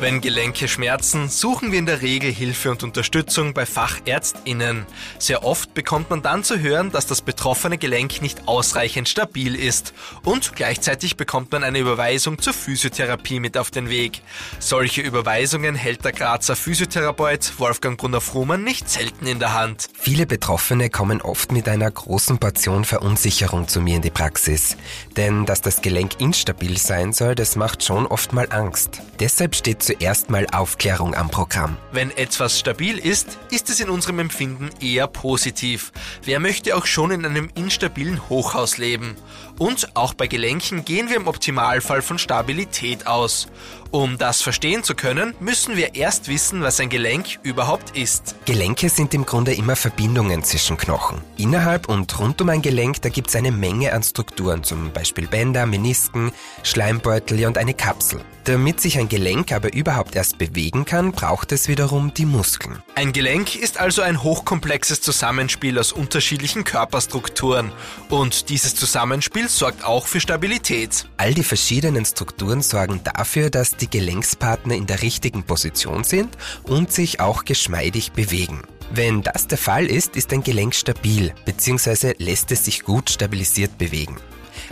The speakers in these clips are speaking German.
Wenn Gelenke schmerzen, suchen wir in der Regel Hilfe und Unterstützung bei FachärztInnen. Sehr oft bekommt man dann zu hören, dass das betroffene Gelenk nicht ausreichend stabil ist. Und gleichzeitig bekommt man eine Überweisung zur Physiotherapie mit auf den Weg. Solche Überweisungen hält der Grazer Physiotherapeut Wolfgang Brunner-Frumann nicht selten in der Hand. Viele Betroffene kommen oft mit einer großen Portion Verunsicherung zu mir in die Praxis. Denn dass das Gelenk instabil sein soll, das macht schon oft mal Angst. Deshalb steht zuerst mal Aufklärung am Programm. Wenn etwas stabil ist, ist es in unserem Empfinden eher positiv. Wer möchte auch schon in einem instabilen Hochhaus leben? Und auch bei Gelenken gehen wir im Optimalfall von Stabilität aus. Um das verstehen zu können, müssen wir erst wissen, was ein Gelenk überhaupt ist. Gelenke sind im Grunde immer Verbindungen zwischen Knochen. Innerhalb und rund um ein Gelenk, da gibt es eine Menge an Strukturen, zum Beispiel Bänder, Menisken, Schleimbeutel und eine Kapsel. Damit sich ein Gelenk aber überhaupt erst bewegen kann, braucht es wiederum die Muskeln. Ein Gelenk ist also ein hochkomplexes Zusammenspiel aus unterschiedlichen Körperstrukturen. Und dieses Zusammenspiel sorgt auch für Stabilität. All die verschiedenen Strukturen sorgen dafür, dass die Gelenkspartner in der richtigen Position sind und sich auch geschmeidig bewegen. Wenn das der Fall ist, ist ein Gelenk stabil bzw. lässt es sich gut stabilisiert bewegen.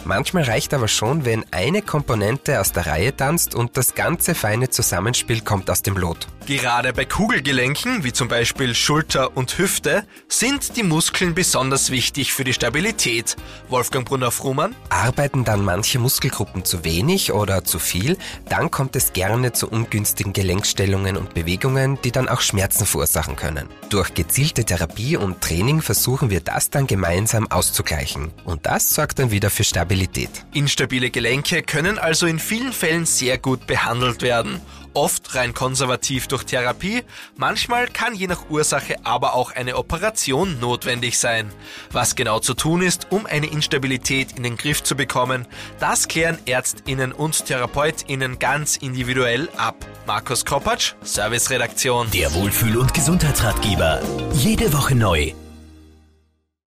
Manchmal reicht aber schon, wenn eine Komponente aus der Reihe tanzt und das ganze feine Zusammenspiel kommt aus dem Lot. Gerade bei Kugelgelenken, wie zum Beispiel Schulter und Hüfte, sind die Muskeln besonders wichtig für die Stabilität. Wolfgang Brunner-Frumann? Arbeiten dann manche Muskelgruppen zu wenig oder zu viel, dann kommt es gerne zu ungünstigen Gelenkstellungen und Bewegungen, die dann auch Schmerzen verursachen können. Durch gezielte Therapie und Training versuchen wir das dann gemeinsam auszugleichen. Und das sorgt dann wieder für Stabilität. Instabile Gelenke können also in vielen Fällen sehr gut behandelt werden oft rein konservativ durch Therapie, manchmal kann je nach Ursache aber auch eine Operation notwendig sein. Was genau zu tun ist, um eine Instabilität in den Griff zu bekommen, das klären Ärztinnen und Therapeutinnen ganz individuell ab. Markus Kropatsch, Serviceredaktion. Der Wohlfühl- und Gesundheitsratgeber. Jede Woche neu